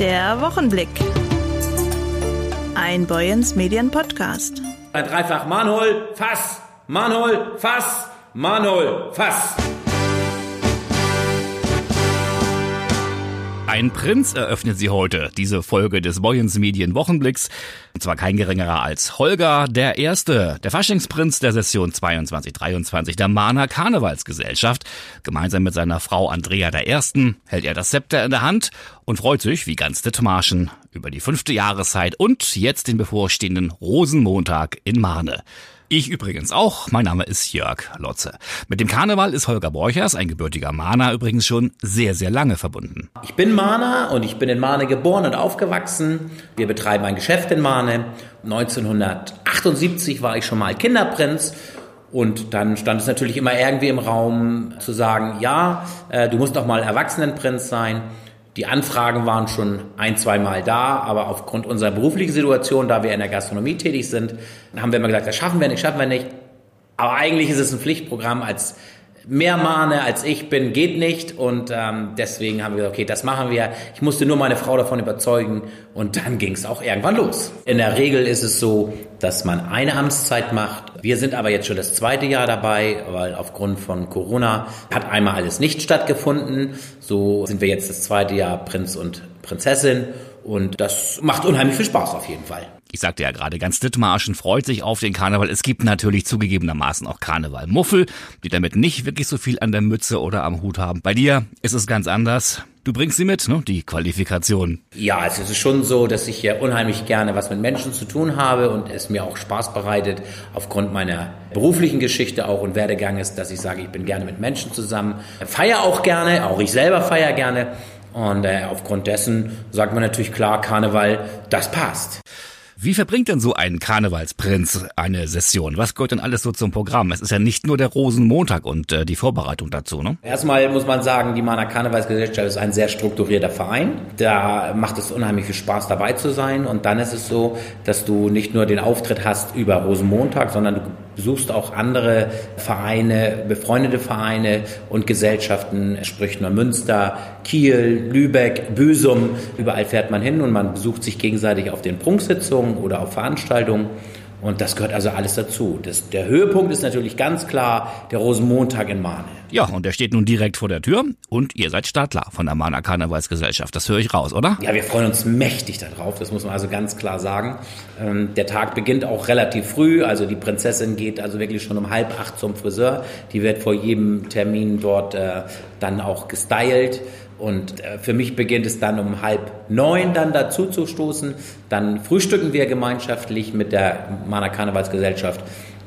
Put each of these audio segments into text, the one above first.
Der Wochenblick. Ein Boyens Medien Podcast. Ein Dreifach Manhol, Fass, Manhol, Fass, Manhol, Fass. Ein Prinz eröffnet sie heute, diese Folge des Boyens Medien Wochenblicks. Und zwar kein geringerer als Holger der Erste, der Faschingsprinz der Session 22-23 der Mahner Karnevalsgesellschaft. Gemeinsam mit seiner Frau Andrea der Ersten hält er das Zepter in der Hand und freut sich, wie ganz Dithmarschen, über die fünfte Jahreszeit und jetzt den bevorstehenden Rosenmontag in Mahne. Ich übrigens auch. Mein Name ist Jörg Lotze. Mit dem Karneval ist Holger Borchers, ein gebürtiger Mahner, übrigens schon sehr, sehr lange verbunden. Ich bin Mahner und ich bin in Mahne geboren und aufgewachsen. Wir betreiben ein Geschäft in Mahne. 1978 war ich schon mal Kinderprinz. Und dann stand es natürlich immer irgendwie im Raum zu sagen, ja, äh, du musst doch mal Erwachsenenprinz sein. Die Anfragen waren schon ein, zwei Mal da, aber aufgrund unserer beruflichen Situation, da wir in der Gastronomie tätig sind, haben wir immer gesagt, das schaffen wir nicht, schaffen wir nicht. Aber eigentlich ist es ein Pflichtprogramm als mehr Mahne als ich bin, geht nicht. Und ähm, deswegen haben wir gesagt, okay, das machen wir. Ich musste nur meine Frau davon überzeugen und dann ging es auch irgendwann los. In der Regel ist es so, dass man eine Amtszeit macht. Wir sind aber jetzt schon das zweite Jahr dabei, weil aufgrund von Corona hat einmal alles nicht stattgefunden. So sind wir jetzt das zweite Jahr Prinz und Prinzessin. Und das macht unheimlich viel Spaß auf jeden Fall. Ich sagte ja gerade, ganz Dithmarschen freut sich auf den Karneval. Es gibt natürlich zugegebenermaßen auch Karnevalmuffel, die damit nicht wirklich so viel an der Mütze oder am Hut haben. Bei dir ist es ganz anders. Du bringst sie mit, ne? die Qualifikation. Ja, also es ist schon so, dass ich ja unheimlich gerne was mit Menschen zu tun habe und es mir auch Spaß bereitet, aufgrund meiner beruflichen Geschichte auch und Werdegang ist, dass ich sage, ich bin gerne mit Menschen zusammen. Feier auch gerne, auch ich selber feier gerne. Und äh, aufgrund dessen sagt man natürlich klar, Karneval, das passt. Wie verbringt denn so ein Karnevalsprinz eine Session? Was gehört denn alles so zum Programm? Es ist ja nicht nur der Rosenmontag und äh, die Vorbereitung dazu, ne? Erstmal muss man sagen, die Mana Karnevalsgesellschaft ist ein sehr strukturierter Verein. Da macht es unheimlich viel Spaß dabei zu sein. Und dann ist es so, dass du nicht nur den Auftritt hast über Rosenmontag, sondern du besuchst auch andere Vereine, befreundete Vereine und Gesellschaften, sprich Neumünster, Kiel, Lübeck, Büsum. Überall fährt man hin und man besucht sich gegenseitig auf den Prunksitzungen oder auf Veranstaltungen. Und das gehört also alles dazu. Das, der Höhepunkt ist natürlich ganz klar der Rosenmontag in Mahne. Ja, und der steht nun direkt vor der Tür und ihr seid Startler von der Mahner Karnevalsgesellschaft. Das höre ich raus, oder? Ja, wir freuen uns mächtig darauf, das muss man also ganz klar sagen. Ähm, der Tag beginnt auch relativ früh, also die Prinzessin geht also wirklich schon um halb acht zum Friseur. Die wird vor jedem Termin dort äh, dann auch gestylt. Und äh, für mich beginnt es dann um halb neun dann dazu zu stoßen. Dann frühstücken wir gemeinschaftlich mit der Mana Karnevalsgesellschaft.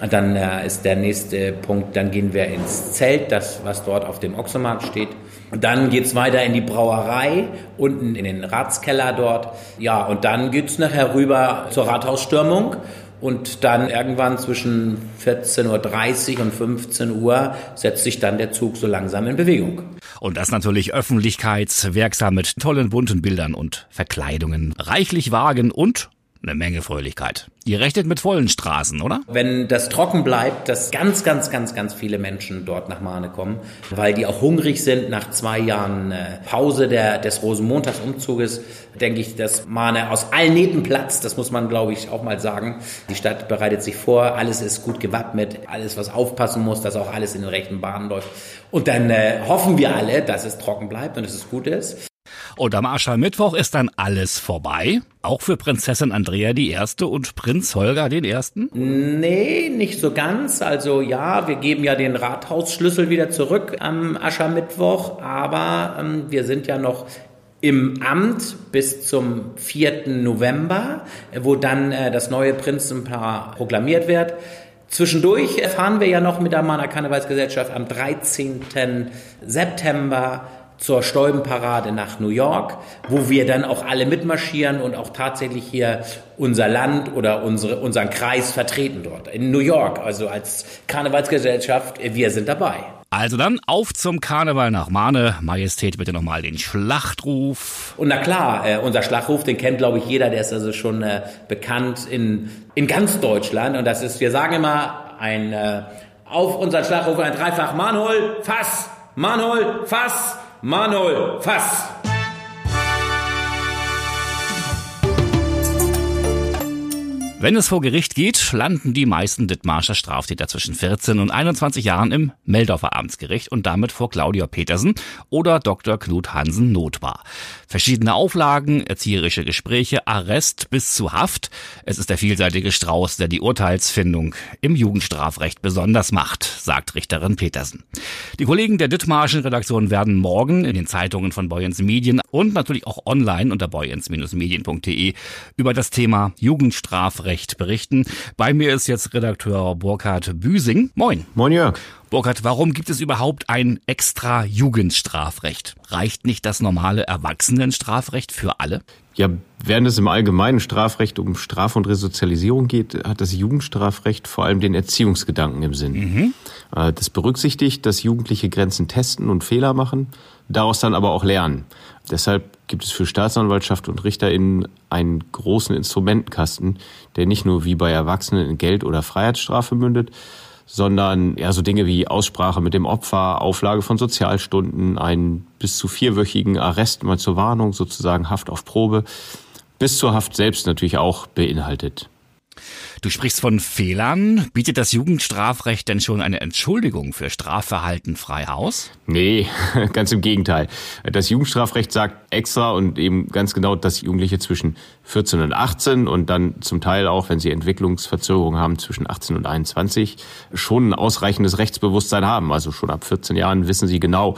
Und dann äh, ist der nächste Punkt, dann gehen wir ins Zelt, das was dort auf dem Ochsenmarkt steht. Und dann geht's weiter in die Brauerei, unten in den Ratskeller dort. Ja, und dann geht's nachher rüber zur Rathausstürmung. Und dann irgendwann zwischen 14.30 Uhr und 15 Uhr setzt sich dann der Zug so langsam in Bewegung. Und das natürlich öffentlichkeitswirksam mit tollen bunten Bildern und Verkleidungen, reichlich Wagen und eine Menge Fröhlichkeit. Ihr rechnet mit vollen Straßen, oder? Wenn das trocken bleibt, dass ganz, ganz, ganz, ganz viele Menschen dort nach Mahne kommen, weil die auch hungrig sind nach zwei Jahren äh, Pause der, des Rosenmontagsumzuges, denke ich, dass Mahne aus allen Nähten platzt. Das muss man, glaube ich, auch mal sagen. Die Stadt bereitet sich vor, alles ist gut gewappnet, alles, was aufpassen muss, dass auch alles in den rechten Bahnen läuft. Und dann äh, hoffen wir alle, dass es trocken bleibt und dass es gut ist. Und am Aschermittwoch ist dann alles vorbei. Auch für Prinzessin Andrea die Erste und Prinz Holger den Ersten? Nee, nicht so ganz. Also ja, wir geben ja den Rathausschlüssel wieder zurück am Aschermittwoch, aber ähm, wir sind ja noch im Amt bis zum 4. November, wo dann äh, das neue Prinzenpaar proklamiert wird. Zwischendurch fahren wir ja noch mit der Mana Karnevalsgesellschaft am 13. September zur Stäubenparade nach New York, wo wir dann auch alle mitmarschieren und auch tatsächlich hier unser Land oder unsere, unseren Kreis vertreten dort. In New York, also als Karnevalsgesellschaft, wir sind dabei. Also dann auf zum Karneval nach Mahne. Majestät, bitte nochmal den Schlachtruf. Und na klar, äh, unser Schlachtruf, den kennt glaube ich jeder, der ist also schon äh, bekannt in, in ganz Deutschland. Und das ist, wir sagen immer, ein, äh, auf unseren Schlachtruf ein Dreifach Manhol, Fass, Manhol, Fass, Manol, Fass! Wenn es vor Gericht geht, landen die meisten Dithmarscher Straftäter zwischen 14 und 21 Jahren im Meldorfer Amtsgericht und damit vor Claudia Petersen oder Dr. Knut Hansen Notbar. Verschiedene Auflagen, erzieherische Gespräche, Arrest bis zu Haft. Es ist der vielseitige Strauß, der die Urteilsfindung im Jugendstrafrecht besonders macht, sagt Richterin Petersen. Die Kollegen der Dithmarschen Redaktion werden morgen in den Zeitungen von Boyens Medien und natürlich auch online unter boyens-medien.de über das Thema Jugendstrafrecht berichten. Bei mir ist jetzt Redakteur Burkhard Büsing. Moin. Moin Jörg. Burkhard, warum gibt es überhaupt ein extra Jugendstrafrecht? Reicht nicht das normale Erwachsenenstrafrecht für alle? Ja, während es im allgemeinen Strafrecht um Straf- und Resozialisierung geht, hat das Jugendstrafrecht vor allem den Erziehungsgedanken im Sinn. Mhm. Äh, das berücksichtigt, dass Jugendliche Grenzen testen und Fehler machen, daraus dann aber auch lernen. Deshalb gibt es für Staatsanwaltschaft und RichterInnen einen großen Instrumentenkasten, der nicht nur wie bei Erwachsenen in Geld- oder Freiheitsstrafe mündet, sondern ja so Dinge wie Aussprache mit dem Opfer, Auflage von Sozialstunden, einen bis zu vierwöchigen Arrest mal zur Warnung, sozusagen Haft auf Probe, bis zur Haft selbst natürlich auch beinhaltet. Du sprichst von Fehlern. Bietet das Jugendstrafrecht denn schon eine Entschuldigung für Strafverhalten frei Haus? Nee, ganz im Gegenteil. Das Jugendstrafrecht sagt extra und eben ganz genau, dass Jugendliche zwischen 14 und 18 und dann zum Teil auch, wenn sie Entwicklungsverzögerungen haben, zwischen 18 und 21 schon ein ausreichendes Rechtsbewusstsein haben. Also schon ab 14 Jahren wissen sie genau,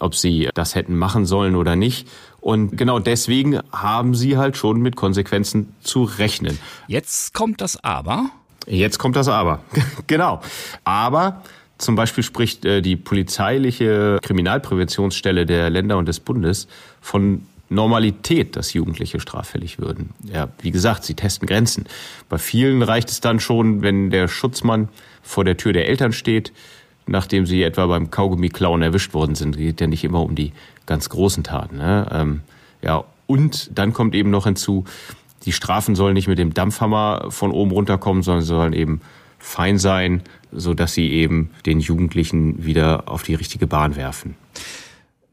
ob sie das hätten machen sollen oder nicht. Und genau deswegen haben sie halt schon mit Konsequenzen zu rechnen. Jetzt kommt das Aber. Jetzt kommt das Aber. genau. Aber zum Beispiel spricht äh, die polizeiliche Kriminalpräventionsstelle der Länder und des Bundes von Normalität, dass Jugendliche straffällig würden. Ja, wie gesagt, sie testen Grenzen. Bei vielen reicht es dann schon, wenn der Schutzmann vor der Tür der Eltern steht, nachdem sie etwa beim Kaugummi-Klauen erwischt worden sind. Es geht ja nicht immer um die ganz großen Taten. Ne? Ähm, ja, und dann kommt eben noch hinzu, die Strafen sollen nicht mit dem Dampfhammer von oben runterkommen, sondern sollen eben fein sein, so dass sie eben den Jugendlichen wieder auf die richtige Bahn werfen.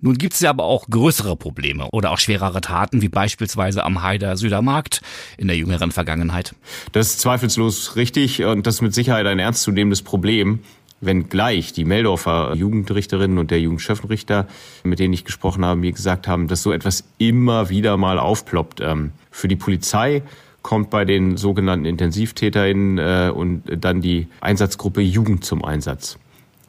Nun gibt es ja aber auch größere Probleme oder auch schwerere Taten, wie beispielsweise am Haider Südermarkt in der jüngeren Vergangenheit. Das ist zweifellos richtig und das ist mit Sicherheit ein ernstzunehmendes Problem wenngleich die Meldorfer Jugendrichterinnen und der Jugendchefrichter, mit denen ich gesprochen habe, mir gesagt haben, dass so etwas immer wieder mal aufploppt. Ähm, für die Polizei kommt bei den sogenannten IntensivtäterInnen äh, und dann die Einsatzgruppe Jugend zum Einsatz.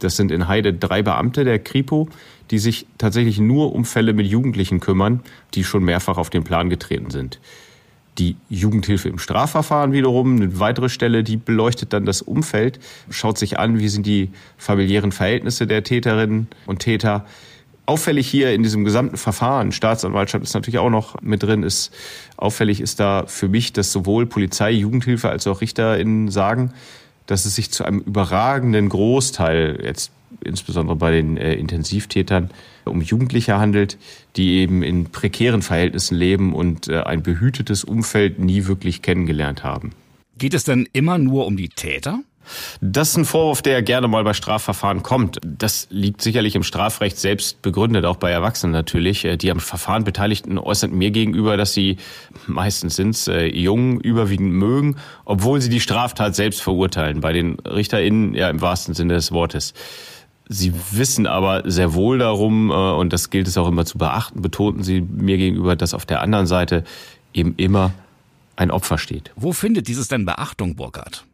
Das sind in Heide drei Beamte der Kripo, die sich tatsächlich nur um Fälle mit Jugendlichen kümmern, die schon mehrfach auf den Plan getreten sind. Die Jugendhilfe im Strafverfahren wiederum, eine weitere Stelle, die beleuchtet dann das Umfeld, schaut sich an, wie sind die familiären Verhältnisse der Täterinnen und Täter. Auffällig hier in diesem gesamten Verfahren, Staatsanwaltschaft ist natürlich auch noch mit drin, ist auffällig ist da für mich, dass sowohl Polizei, Jugendhilfe als auch RichterInnen sagen, dass es sich zu einem überragenden Großteil, jetzt insbesondere bei den äh, Intensivtätern, um Jugendliche handelt, die eben in prekären Verhältnissen leben und äh, ein behütetes Umfeld nie wirklich kennengelernt haben. Geht es denn immer nur um die Täter? Das ist ein Vorwurf, der gerne mal bei Strafverfahren kommt. Das liegt sicherlich im Strafrecht selbst begründet, auch bei Erwachsenen natürlich. Äh, die am Verfahren Beteiligten äußern mir gegenüber, dass sie meistens sind äh, jung überwiegend mögen, obwohl sie die Straftat selbst verurteilen. Bei den RichterInnen ja im wahrsten Sinne des Wortes. Sie wissen aber sehr wohl darum, äh, und das gilt es auch immer zu beachten, betonten Sie mir gegenüber, dass auf der anderen Seite eben immer ein Opfer steht. Wo findet dieses denn Beachtung, Burkhard?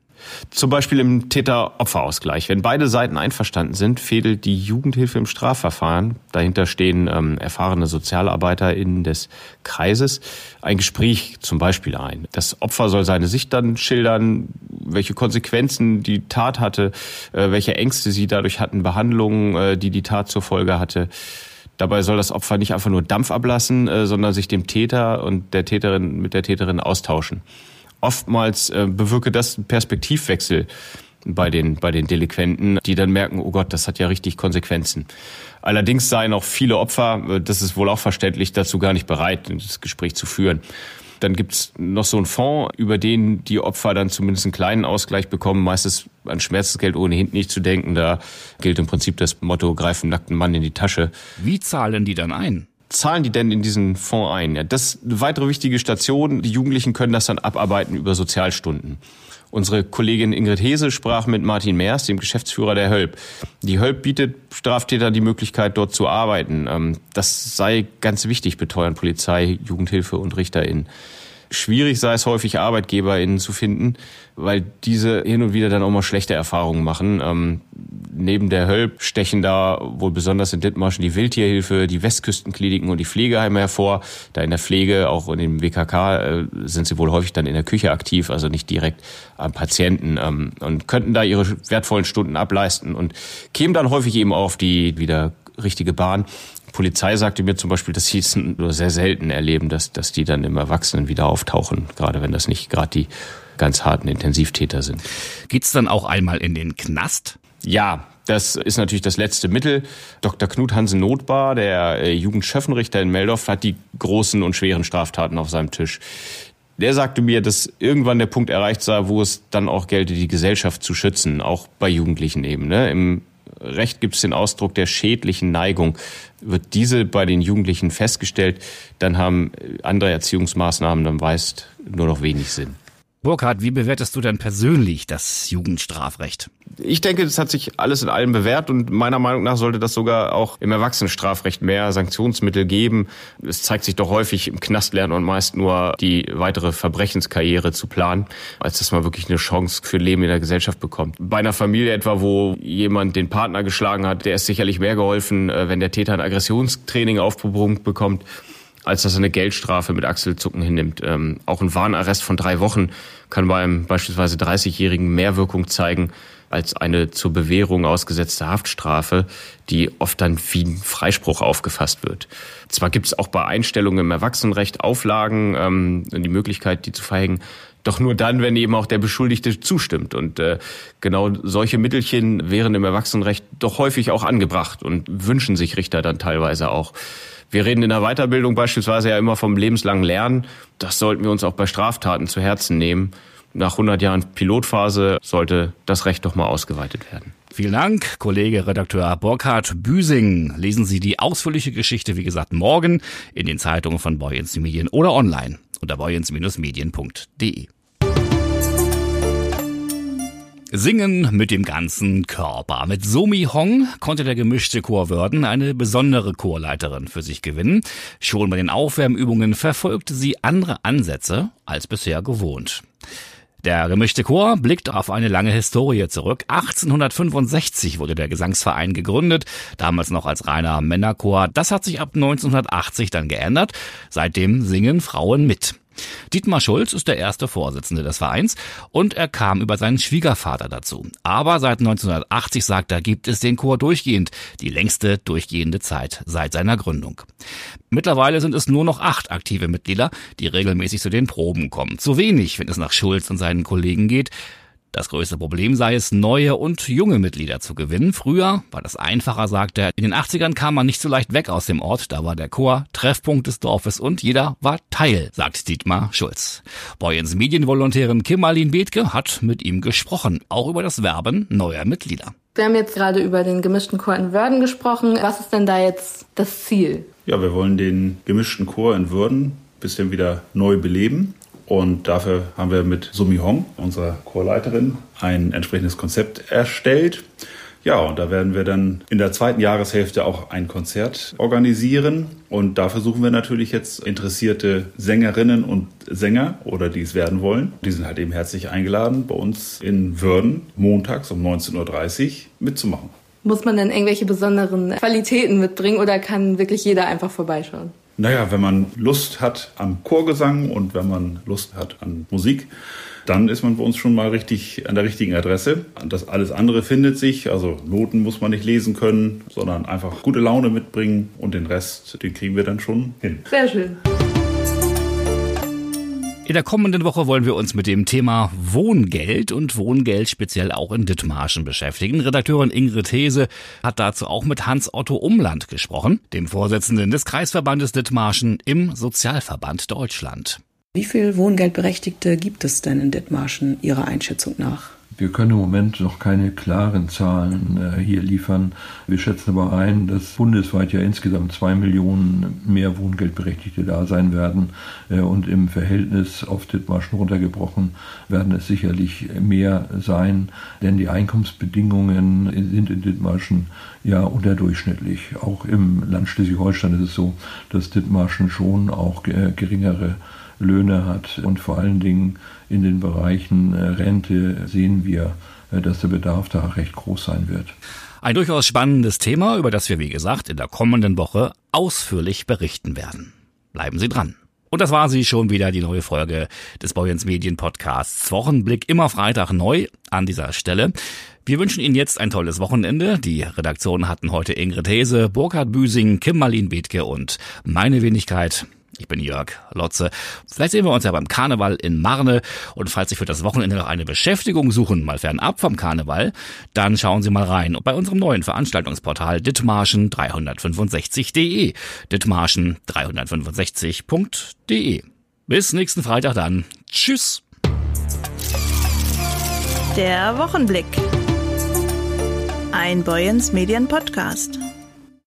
Zum Beispiel im Täter-Opfer-Ausgleich. Wenn beide Seiten einverstanden sind, fädelt die Jugendhilfe im Strafverfahren, dahinter stehen ähm, erfahrene SozialarbeiterInnen des Kreises, ein Gespräch zum Beispiel ein. Das Opfer soll seine Sicht dann schildern, welche Konsequenzen die Tat hatte, äh, welche Ängste sie dadurch hatten, Behandlungen, äh, die die Tat zur Folge hatte. Dabei soll das Opfer nicht einfach nur Dampf ablassen, äh, sondern sich dem Täter und der Täterin mit der Täterin austauschen oftmals äh, bewirke das einen Perspektivwechsel bei den, bei den Delinquenten, die dann merken, oh Gott, das hat ja richtig Konsequenzen. Allerdings seien auch viele Opfer, äh, das ist wohl auch verständlich, dazu gar nicht bereit, das Gespräch zu führen. Dann gibt's noch so einen Fonds, über den die Opfer dann zumindest einen kleinen Ausgleich bekommen. Meistens an Schmerzensgeld ohnehin nicht zu denken. Da gilt im Prinzip das Motto, greifen nackten Mann in die Tasche. Wie zahlen die dann ein? Zahlen die denn in diesen Fonds ein? Ja, das ist eine weitere wichtige Station. Die Jugendlichen können das dann abarbeiten über Sozialstunden. Unsere Kollegin Ingrid Hese sprach mit Martin Meers, dem Geschäftsführer der Hölp. Die Hölp bietet Straftätern die Möglichkeit, dort zu arbeiten. Ähm, das sei ganz wichtig, beteuern Polizei, Jugendhilfe und RichterInnen. Schwierig sei es häufig, ArbeitgeberInnen zu finden, weil diese hin und wieder dann auch mal schlechte Erfahrungen machen. Ähm, neben der Hölp stechen da wohl besonders in Dithmarschen die Wildtierhilfe, die Westküstenkliniken und die Pflegeheime hervor. Da in der Pflege, auch in dem WKK, äh, sind sie wohl häufig dann in der Küche aktiv, also nicht direkt am Patienten ähm, und könnten da ihre wertvollen Stunden ableisten und kämen dann häufig eben auf die wieder richtige Bahn. Polizei sagte mir zum Beispiel, dass sie es nur sehr selten erleben, dass, dass die dann im Erwachsenen wieder auftauchen, gerade wenn das nicht gerade die ganz harten Intensivtäter sind. Geht's dann auch einmal in den Knast? Ja, das ist natürlich das letzte Mittel. Dr. Knut Hansen Notbar, der äh, Jugendschöffenrichter in Meldorf, hat die großen und schweren Straftaten auf seinem Tisch. Der sagte mir, dass irgendwann der Punkt erreicht sei, wo es dann auch gelte, die Gesellschaft zu schützen, auch bei Jugendlichen eben. Ne? Im Recht gibt es den Ausdruck der schädlichen Neigung. Wird diese bei den Jugendlichen festgestellt, dann haben andere Erziehungsmaßnahmen dann meist nur noch wenig Sinn. Burkhard, wie bewertest du denn persönlich das Jugendstrafrecht? Ich denke, das hat sich alles in allem bewährt und meiner Meinung nach sollte das sogar auch im Erwachsenenstrafrecht mehr Sanktionsmittel geben. Es zeigt sich doch häufig im Knast lernen und meist nur die weitere Verbrechenskarriere zu planen, als dass man wirklich eine Chance für Leben in der Gesellschaft bekommt. Bei einer Familie etwa, wo jemand den Partner geschlagen hat, der ist sicherlich mehr geholfen, äh, wenn der Täter ein Aggressionstraining aufgebrummt bekommt als dass er eine Geldstrafe mit Achselzucken hinnimmt. Ähm, auch ein Warnarrest von drei Wochen kann bei einem beispielsweise 30-Jährigen mehr Wirkung zeigen als eine zur Bewährung ausgesetzte Haftstrafe, die oft dann wie ein Freispruch aufgefasst wird. Zwar gibt es auch bei Einstellungen im Erwachsenenrecht Auflagen, ähm, die Möglichkeit, die zu verhängen, doch nur dann, wenn eben auch der Beschuldigte zustimmt. Und äh, genau solche Mittelchen wären im Erwachsenenrecht doch häufig auch angebracht und wünschen sich Richter dann teilweise auch. Wir reden in der Weiterbildung beispielsweise ja immer vom lebenslangen Lernen. Das sollten wir uns auch bei Straftaten zu Herzen nehmen. Nach 100 Jahren Pilotphase sollte das Recht doch mal ausgeweitet werden. Vielen Dank, Kollege Redakteur Burkhard Büsing. Lesen Sie die ausführliche Geschichte, wie gesagt, morgen in den Zeitungen von Boyens Medien oder online unter boyens-medien.de. Singen mit dem ganzen Körper. Mit Somi Hong konnte der gemischte Chor Wörden eine besondere Chorleiterin für sich gewinnen. Schon bei den Aufwärmübungen verfolgte sie andere Ansätze als bisher gewohnt. Der gemischte Chor blickt auf eine lange Historie zurück. 1865 wurde der Gesangsverein gegründet, damals noch als reiner Männerchor. Das hat sich ab 1980 dann geändert. Seitdem singen Frauen mit. Dietmar Schulz ist der erste Vorsitzende des Vereins und er kam über seinen Schwiegervater dazu. Aber seit 1980, sagt er, gibt es den Chor durchgehend, die längste durchgehende Zeit seit seiner Gründung. Mittlerweile sind es nur noch acht aktive Mitglieder, die regelmäßig zu den Proben kommen. Zu wenig, wenn es nach Schulz und seinen Kollegen geht. Das größte Problem sei es, neue und junge Mitglieder zu gewinnen. Früher war das einfacher, sagt er. In den 80ern kam man nicht so leicht weg aus dem Ort. Da war der Chor Treffpunkt des Dorfes und jeder war Teil, sagt Dietmar Schulz. Boyens Medienvolontärin Kim Marlin Bethke hat mit ihm gesprochen, auch über das Werben neuer Mitglieder. Wir haben jetzt gerade über den gemischten Chor in Würden gesprochen. Was ist denn da jetzt das Ziel? Ja, wir wollen den gemischten Chor in Würden ein bisschen wieder neu beleben. Und dafür haben wir mit Sumi Hong, unserer Chorleiterin, ein entsprechendes Konzept erstellt. Ja, und da werden wir dann in der zweiten Jahreshälfte auch ein Konzert organisieren. Und dafür suchen wir natürlich jetzt interessierte Sängerinnen und Sänger oder die es werden wollen. Die sind halt eben herzlich eingeladen, bei uns in Würden montags um 19.30 Uhr mitzumachen. Muss man denn irgendwelche besonderen Qualitäten mitbringen oder kann wirklich jeder einfach vorbeischauen? Naja, wenn man Lust hat am Chorgesang und wenn man Lust hat an Musik, dann ist man bei uns schon mal richtig an der richtigen Adresse. Das alles andere findet sich, also Noten muss man nicht lesen können, sondern einfach gute Laune mitbringen und den Rest, den kriegen wir dann schon hin. Sehr schön. In der kommenden Woche wollen wir uns mit dem Thema Wohngeld und Wohngeld speziell auch in Dithmarschen beschäftigen. Redakteurin Ingrid Hese hat dazu auch mit Hans-Otto Umland gesprochen, dem Vorsitzenden des Kreisverbandes Dithmarschen im Sozialverband Deutschland. Wie viele Wohngeldberechtigte gibt es denn in Dithmarschen Ihrer Einschätzung nach? Wir können im Moment noch keine klaren Zahlen äh, hier liefern. Wir schätzen aber ein, dass bundesweit ja insgesamt zwei Millionen mehr Wohngeldberechtigte da sein werden. Äh, und im Verhältnis auf Dithmarschen runtergebrochen werden es sicherlich mehr sein, denn die Einkommensbedingungen sind in Dithmarschen ja unterdurchschnittlich. Auch im Land Schleswig-Holstein ist es so, dass Dithmarschen schon auch äh, geringere Löhne hat und vor allen Dingen in den Bereichen äh, Rente sehen wir, äh, dass der Bedarf da recht groß sein wird. Ein durchaus spannendes Thema, über das wir, wie gesagt, in der kommenden Woche ausführlich berichten werden. Bleiben Sie dran. Und das war sie schon wieder, die neue Folge des Boyens Medien Podcasts. Wochenblick immer Freitag neu an dieser Stelle. Wir wünschen Ihnen jetzt ein tolles Wochenende. Die Redaktion hatten heute Ingrid Hese, Burkhard Büsing, Kim Marlin Bethke und meine Wenigkeit. Ich bin Jörg Lotze. Vielleicht sehen wir uns ja beim Karneval in Marne. Und falls Sie für das Wochenende noch eine Beschäftigung suchen, mal fernab vom Karneval, dann schauen Sie mal rein bei unserem neuen Veranstaltungsportal ditmarschen365.de. ditmarschen365.de. Bis nächsten Freitag dann. Tschüss. Der Wochenblick. Ein Boyens Medien Podcast.